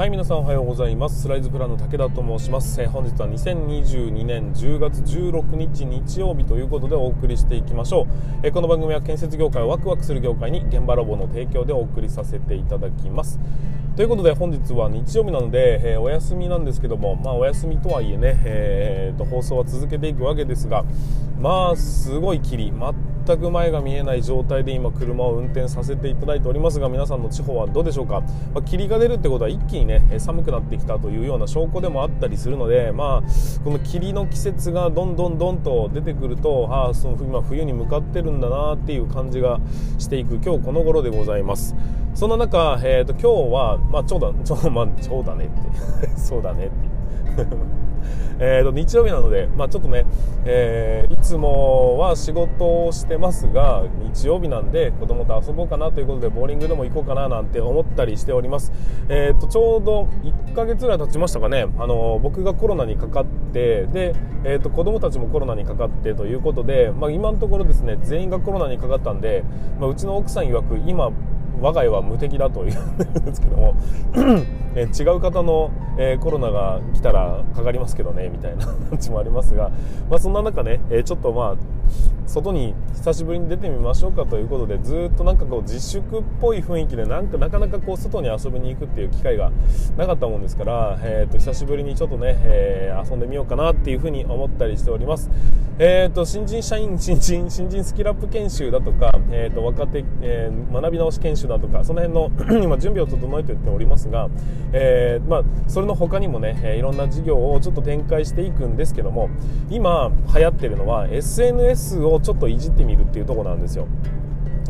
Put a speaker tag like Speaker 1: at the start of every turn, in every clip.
Speaker 1: はい皆さんおはようございます。スライズプランの武田と申します、え、本日は2022年10月16日日曜日ということでお送りしていきましょう、え、この番組は建設業界をワクワクする業界に現場ロボの提供でお送りさせていただきます。ということで本日は日曜日なので、えー、お休みなんですけどもまあお休みとはいえね、えーと、放送は続けていくわけですがまあすごい霧全く前が見えない状態で今車を運転させていただいておりますが皆さんの地方はどうでしょうか、まあ、霧が出るってことは一気にね寒くなってきたというような証拠でもあったりするのでまあこの霧の季節がどんどんどんと出てくるとあその今冬に向かってるんだなっていう感じがしていく今日この頃でございます。そんな中、えーと、今日は、まあ、ちょうだちょ,、まあ、ちょうだねって。そうだねって。えと日曜日なので、まあ、ちょっとね、えー、いつもは仕事をしてますが日曜日なんで子供と遊ぼうかなということでボーリングでも行こうかななんて思ったりしております、えーと、ちょうど1ヶ月ぐらい経ちましたかね。あの僕がコロナにかかってで、えーと、子供たちもコロナにかかってということで、まあ、今のところですね全員がコロナにかかったんで、まあ、うちの奥さん曰く今我が家は無敵だというんですけども え違う方の、えー、コロナが来たらかかりますけどねみたいな 感じもありますが、まあ、そんな中ね、えー、ちょっとまあ外に久しぶりに出てみましょうかということでずっとなんかこう自粛っぽい雰囲気でなんかなかなかこう外に遊びに行くっていう機会がなかったもんですから、えー、と久しぶりにちょっとね、えー、遊んでみようかなっていうふうに思ったりしております、えー、と新人社員新人新人スキルアップ研修だとか、えー、と若手、えー、学び直し研修だとかその辺の 今準備を整えていっておりますが、えー、まあ、それの他にもね、いろんな事業をちょっと展開していくんですけども今流行ってるのは SNS をちょっといじってみるっていうとこなんですよ。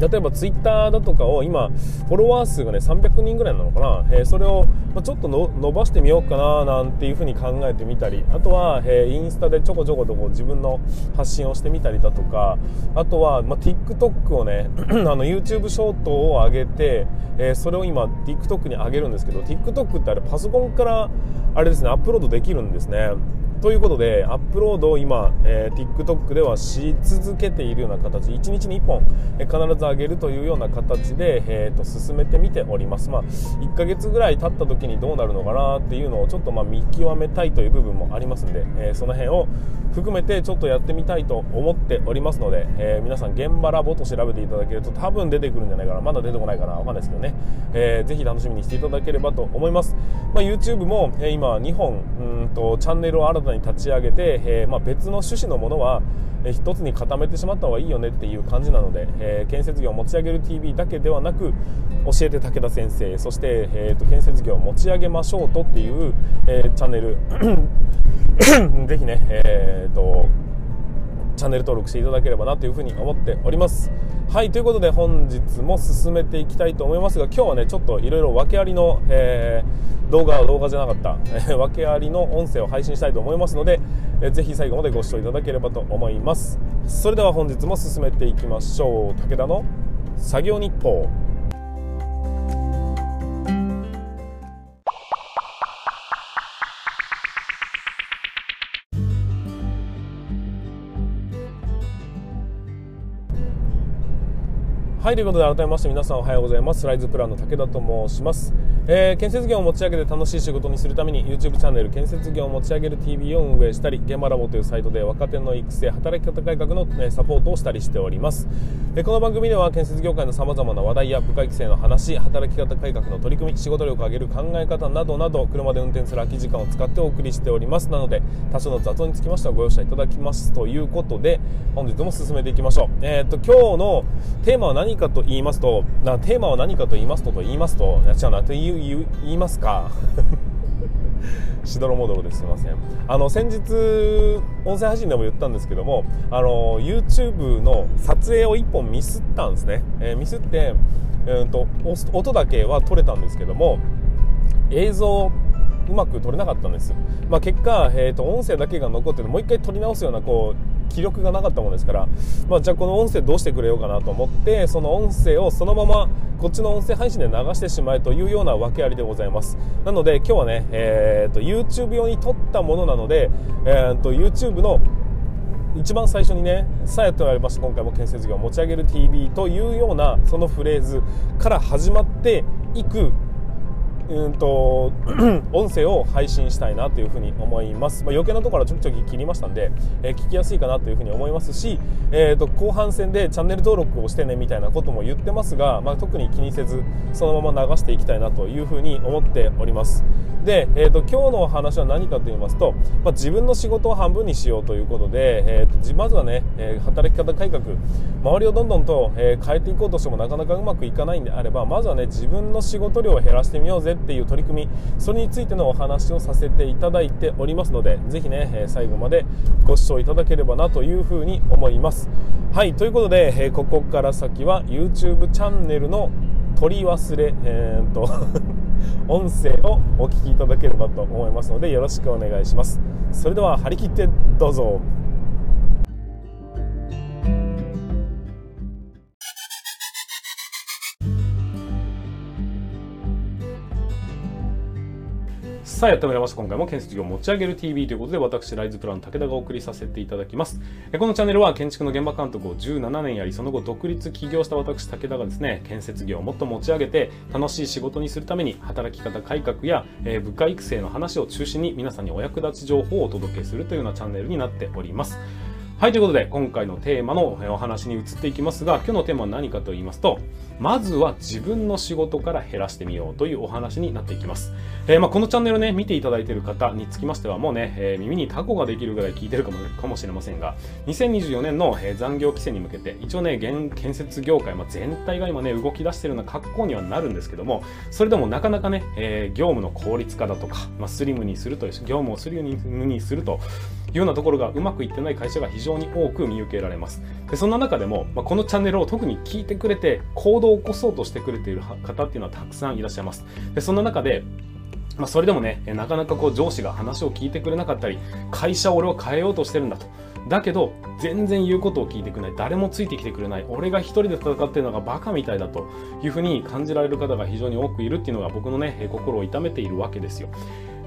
Speaker 1: 例えばツイッターだとかを今フォロワー数がね300人ぐらいなのかな、えー、それを、ちょっと伸ばしてみようかななんていうふうに考えてみたり。あとは、えー、インスタでちょこちょことこう自分の発信をしてみたりだとか。あとは、まあ TikTok をね あの YouTube ショートを上げて、えー、それを今 TikTok に上げるんですけど TikTok ってあれパソコンからあれですねアップロードできるんですね。ということでアップロードを今、えー、TikTok ではし続けているような形1日に1本、え、必ず上げるというような形で、えーと、進めてみております、まあ、1ヶ月ぐらい経った時にどうなるのかなっていうのをちょっとまあ見極めたいという部分もありますんで、えー、その辺を含めてちょっとやってみたいと思っておりますので、えー、皆さん現場ラボと調べていただけると多分出てくるんじゃないかな。まだ出てこないかなわかんないですけどね、えー、ぜひ楽しみにしていただければと思います、まあ、YouTube も、え、今2本うんとチャンネルを新たに立ち上げて、えー、まあ、別の趣旨のものは、えー、一つに固めてしまった方がいいよねっていう感じなので、えー、建設業を持ち上げる TV だけではなく教えて武田先生そして、えーと、建設業を持ち上げましょうとっていう、えチャンネル。ぜひね、えーとチャンネル登録していただければなというふうに思っております。はいということで本日も進めていきたいと思いますが今日はねちょっといろいろ訳ありの、えー、動画動画じゃなかった、えー、訳ありの音声を配信したいと思いますので、えー、ぜひ最後までご視聴いただければと思います。それでは本日も進めていきましょう。武田の作業日報。はいということで改めまして皆さんおはようございます。スライズプランの武田と申します、えー、建設業を持ち上げて楽しい仕事にするために YouTube チャンネル建設業を持ち上げる TV を運営したり現場ラボというサイトで若手の育成働き方改革の、ね、サポートをしたりしております、えー、この番組では建設業界のさまざまな話題や部下育成の話働き方改革の取り組み仕事力を上げる考え方などなど車で運転する空き時間を使ってお送りしております。なので多少の雑音につきましてはご容赦いただきますということで本日も進めていきましょう。えー、っと今日のテーマは何かと言いますとなテーマは何かと言いますとと言いますと違うなと言言言いますか？しどろもどろですいません。あの先日音声配信でも言ったんですけどもあの YouTube の撮影を1本ミスったんですね、えー、ミスって、えーと、音だけは撮れたんですけども映像うまく撮れなかったんです、まあ、結果、えーと、音声だけが残ってもう一回撮り直すようなこう気力がなかったものですから、まあ、じゃあこの音声どうしてくれようかなと思ってその音声をそのままこっちの音声配信で流してしまえというような訳ありでございます。なので今日はね、えーと、YouTube 用に撮ったものなので、えーと、YouTube の一番最初にね「さやと言われました今回も建設業を持ち上げる TV」というようなそのフレーズから始まっていく
Speaker 2: うんと 音声を配信したいなというふうに思います、まあ、余計なところはちょきちょき切りましたんで、えー、聞きやすいかなというふうに思いますし、えーと、後半戦でチャンネル登録をしてねみたいなことも言ってますが、まあ、特に気にせずそのまま流していきたいなというふうに思っております。で、えーと、今日の話は何かと言いますと、まあ、自分の仕事を半分にしようということで、えーと、まずはね、えー、働き方改革周りをどんどんと、えー、変えていこうとしてもなかなかうまくいかないんであればまずはね自分の仕事量を減らしてみようぜっていう取り組みそれについてのお話をさせていただいておりますのでぜひね、えー、最後までご視聴いただければなというふうに思います。はいということで、え、ここから先は YouTube チャンネルの取り忘れ、えー、っと音声をお聞きいただければと思いますのでよろしくお願いします。それでは張り切ってどうぞ。さあやってまいりました。今回も建設業を持ち上げる TV ということで、私、ライズプラン武田がお送りさせていただきます。このチャンネルは建築の現場監督を17年やり、その後独立起業した私、武田がですね、建設業をもっと持ち上げて、楽しい仕事にするために、働き方改革や、えー、部下育成の話を中心に皆さんにお役立ち情報をお届けするというようなチャンネルになっております。はい、ということで、今回のテーマのお話に移っていきますが、今日のテーマは何かと言いますと、まずは自分の仕事から減らしてみようというお話になっていきます。えー、まあ、このチャンネルね、見ていただいている方につきましては、もうね、えー、耳にタコができるぐらい聞いてるかもかもしれませんが、2024年の、えー、残業規制に向けて、一応ね、現建設業界、まあ、全体が今ね、動き出しているような格好にはなるんですけども、それでもなかなかね、え業務の効率化だとか、まあ、スリムにすると、業務をスリムにすると、いうようなところがうまくいってない会社が非常に多く見受けられますでそんな中でも、まあ、このチャンネルを特に聞いてくれて行動を起こそうとしてくれている方っていうのはたくさんいらっしゃいますでそんな中でまあ、それでもね、なかなかこう上司が話を聞いてくれなかったり、会社を俺は変えようとしてるんだと。だけど、全然言うことを聞いてくれない。誰もついてきてくれない。俺が一人で戦ってるのがバカみたいだというふうに感じられる方が非常に多くいるっていうのが僕のね、心を痛めているわけですよ。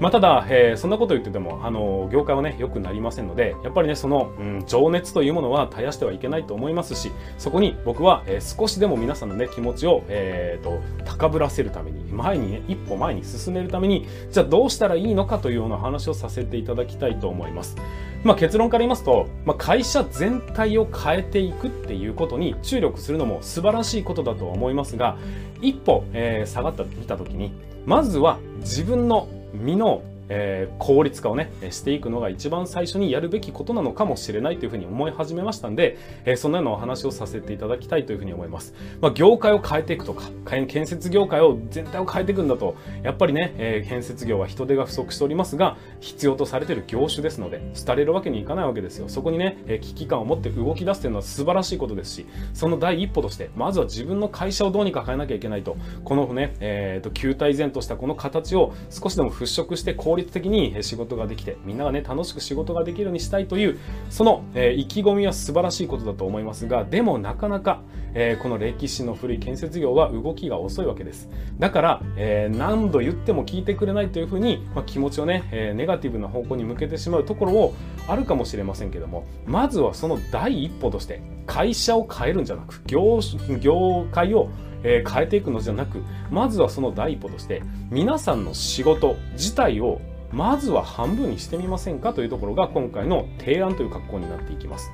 Speaker 2: まあ、ただ、えー、そんなこと言ってても、あの業界はね、良くなりませんので、やっぱりね、その、うん、情熱というものは絶やしてはいけないと思いますし、そこに僕は、えー、少しでも皆さんのね、気持ちを、えーと、高ぶらせるために、前にね、一歩前に進めるために、じゃあどうしたらいいのかというような話をさせていただきたいと思います。まあ、結論から言いますと、まあ、会社全体を変えていくっていうことに注力するのも素晴らしいことだと思いますが、一歩、えー、下がった見たときに、まずは自分の身のえー、効率化をね、していくのが一番最初にやるべきことなのかもしれないというふうに思い始めましたんで、えー、そんなようなお話をさせていただきたいというふうに思います。まあ、業界を変えていくとか、建設業界を全体を変えていくんだと、やっぱりね、えー、建設業は人手が不足しておりますが、必要とされている業種ですので、廃れるわけにいかないわけですよ。そこにね、え危機感を持って動き出すというのは素晴らしいことですし、その第一歩として、まずは自分の会社をどうにか変えなきゃいけないと、このね、えー、と、球体前としたこの形を少しでも払拭して効効率的に仕事ができて、みんながね、楽しく仕事ができるようにしたいという、その、えー、意気込みは素晴らしいことだと思いますが、でもなかなか、えー、この歴史の古い建設業は動きが遅いわけです。だから、えー、何度言っても聞いてくれないというふうに、まあ、気持ちをね、え、ネガティブな方向に向けてしまうところもあるかもしれませんけども、まずはその第一歩として、会社を変えるんじゃなく、業業界をえー変えていくのじゃなく、まずはその第一歩として、皆さんの仕事自体をまずは半分にしてみませんかというところが今回の提案という格好になっていきます。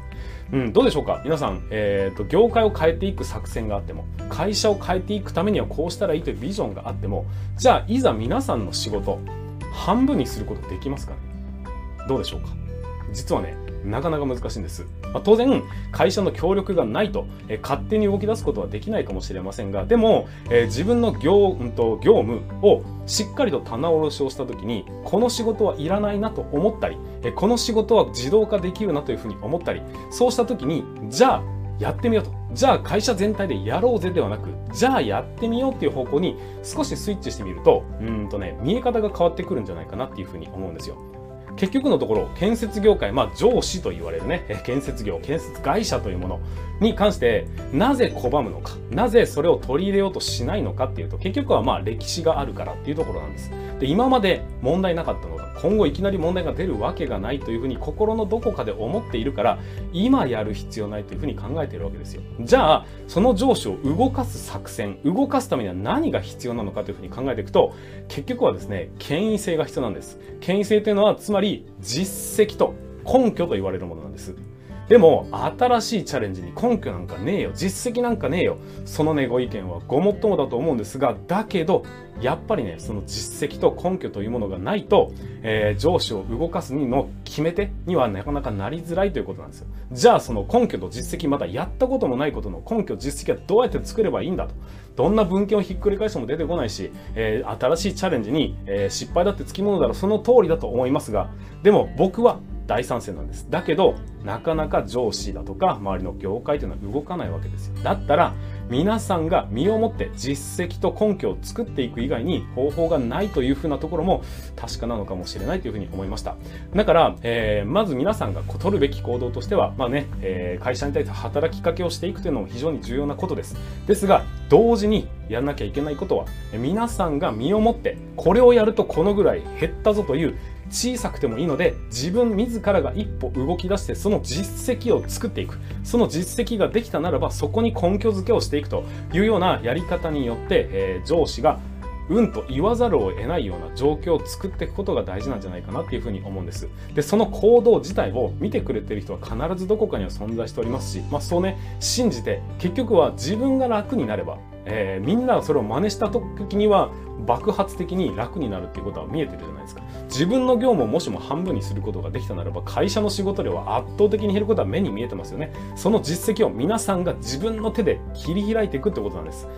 Speaker 2: うん、どうでしょうか？皆さん、えーと、業界を変えていく作戦があっても会社を変えていくためにはこうしたらいいというビジョンがあってもじゃあいざ皆さんの仕事半分にすることできますかね？どうでしょうか？実はねなかなか難しいんです。まあ、当然、会社の協力がないと、えー、勝手に動き出すことはできないかもしれませんが、でも、えー、自分の業,、うんと、業務をしっかりと棚卸しをしたときに、この仕事はいらないなと思ったり、えー、この仕事は自動化できるなというふうに思ったり、そうしたときに、じゃあ、やってみようと。じゃあ会社全体でやろうぜではなく、じゃあやってみようっていう方向に少しスイッチしてみると、うんとね、見え方が変わってくるんじゃないかなっていうふうに思うんですよ。結局のところ建設業界、まあ、上司と言われるね建設業建設会社というものに関してなぜ拒むのかなぜそれを取り入れようとしないのかっていうと結局はまあ歴史があるからっていうところなんです。で今まで問題なかったのが今後いきなり問題が出るわけがないというふうに心のどこかで思っているから今やる必要ないというふうに考えているわけですよ。じゃあその上司を動かす作戦動かすためには何が必要なのかというふうに考えていくと結局はですね権威性が必要なんです。権威性というのはつまり実績と根拠と言われるものなんです。でも新しいチャレンジに根拠なんかねえよ。実績なんかねえよ。そのねご意見はごもっともだと思うんですがだけどやっぱりねその実績と根拠というものがないと、えー、上司を動かすの決め手にはなかなかなりづらいということなんですよじゃあその根拠と実績まだやったこともないことの根拠実績はどうやって作ればいいんだとどんな文献をひっくり返しても出てこないし、えー、新しいチャレンジに、えー、失敗だってつきものだろうその通りだと思いますがでも僕は大賛成なんです。だけど、なかなか上司だとか、周りの業界というのは動かないわけですよ。だったら、皆さんが身をもって実績と根拠を作っていく以外に方法がないというふうなところも確かなのかもしれないというふうに思いました。だから、えー、まず皆さんが取るべき行動としては、まあね、えー、会社に対して働きかけをしていくというのも非常に重要なことです。ですが、同時にやらなきゃいけないことは、皆さんが身をもって、これをやるとこのぐらい減ったぞという小さくてもいいので自分自らが一歩動き出してその実績を作っていくその実績ができたならばそこに根拠づけをしていくというようなやり方によって、えー、上司がうんと言わざるを得ないような状況を作っていくことが大事なんじゃないかなっていうふうに思うんです。で、その行動自体を見てくれてる人は必ずどこかには存在しておりますし、まあそうね、信じて結局は自分が楽になれば、えー、みんながそれを真似した時には爆発的に楽になるっていうことは見えてるじゃないですか。自分の業務をもしも半分にすることができたならば会社の仕事量は圧倒的に減ることは目に見えてますよね。その実績を皆さんが自分の手で切り開いていくってことなんです。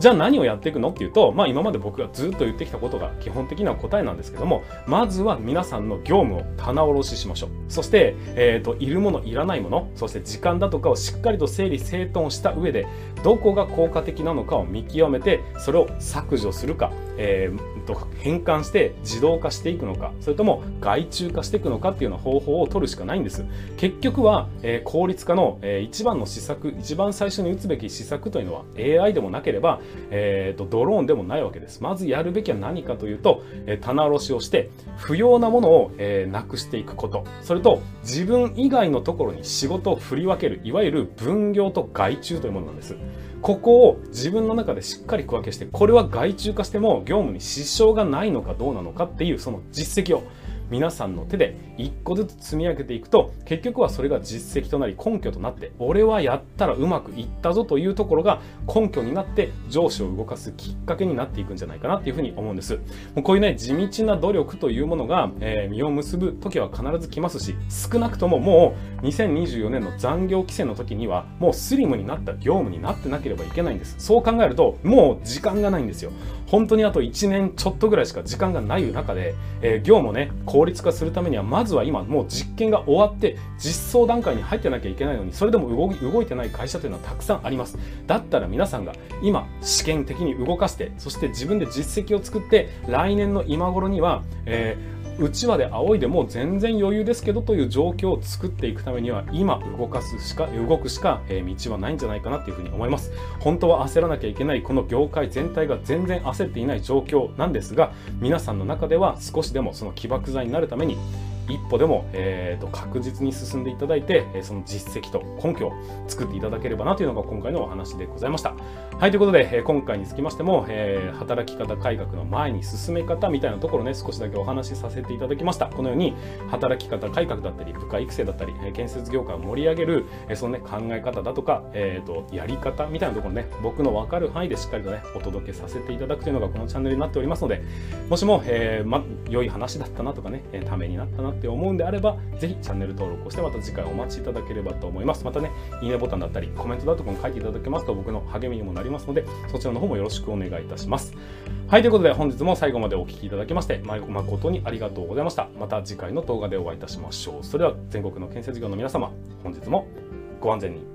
Speaker 2: じゃあ何をやっていくのっていうと、まあ今まで僕がずっと言ってきたことが基本的な答えなんですけども、まずは皆さんの業務を棚卸ししましょう。そして、え、ー、と、いるもの、いらないもの、そして時間だとかをしっかりと整理整頓した上で、どこが効果的なのかを見極めて、それを削除するか、えー、変換して自動化していくのか、それとも外注化していくのかっていうような方法を取るしかないんです。結局は、え、効率化の、えー、一番の施策、一番最初に打つべき施策というのは AI でもなければ、えーと、ドローンでもないわけです。まずやるべきは何かというと、え、棚卸しをして不要なものを、え、なくしていくこと。それと自分以外のところに仕事を振り分ける、いわゆる分業と外注というものなんです。ここを自分の中でしっかり区分けして、これは外注化しても業務に支障がないのかどうなのかっていうその実績を皆さんの手で一個ずつ積み上げていくと結局はそれが実績となり根拠となって俺はやったらうまくいったぞというところが根拠になって上司を動かすきっかけになっていくんじゃないかなっていうふうに思うんです。もうこういうね地道な努力というものが、えー、実を結ぶ時は必ず来ますし少なくとももう2024年の残業規制の時にはもうスリムになった業務になってなければいけないんです。そう考えるともう時間がないんですよ。本当にあと1年ちょっとぐらいしか時間がない中で、えー、業務をね効率化するためにはまずは今もう実験が終わって実装段階に入ってなきゃいけないのにそれでも動動いてない会社というのはたくさんあります。だったら皆さんが今試験的に動かしてそして自分で実績を作って来年の今頃には、えーうちわで仰いでも全然余裕ですけどという状況を作っていくためには今動かすしか動くしか、え、道はないんじゃないかなっていうふうに思います。本当は焦らなきゃいけないこの業界全体が全然焦っていない状況なんですが皆さんの中では少しでもその起爆剤になるために一歩でも、えーと、確実に進んでいただいて、その実績と根拠を作っていただければなというのが今回のお話でございました。はい、ということで、今回につきましても、えー、働き方改革の前に進め方みたいなところね、少しだけお話しさせていただきました。このように、働き方改革だったり、部下育成だったり、建設業界を盛り上げる、そのね、考え方だとか、えーと、やり方みたいなところね、僕の分かる範囲でしっかりとね、お届けさせていただくというのがこのチャンネルになっておりますので、もしも、えー、ま、良い話だったなとかね、ためになったなって思うんであれば、ぜひチャンネル登録をしてまた次回お待ちいただければと思います。またね、いいねボタンだったり、コメントだとかも書いていただけますと僕の励みにもなりますので、そちらの方もよろしくお願いいたします。はい、ということで本日も最後までお聴きいただきまして、誠にありがとうございました。また次回の動画でお会いいたしましょう。それでは全国の建設業の皆様、本日もご安全に。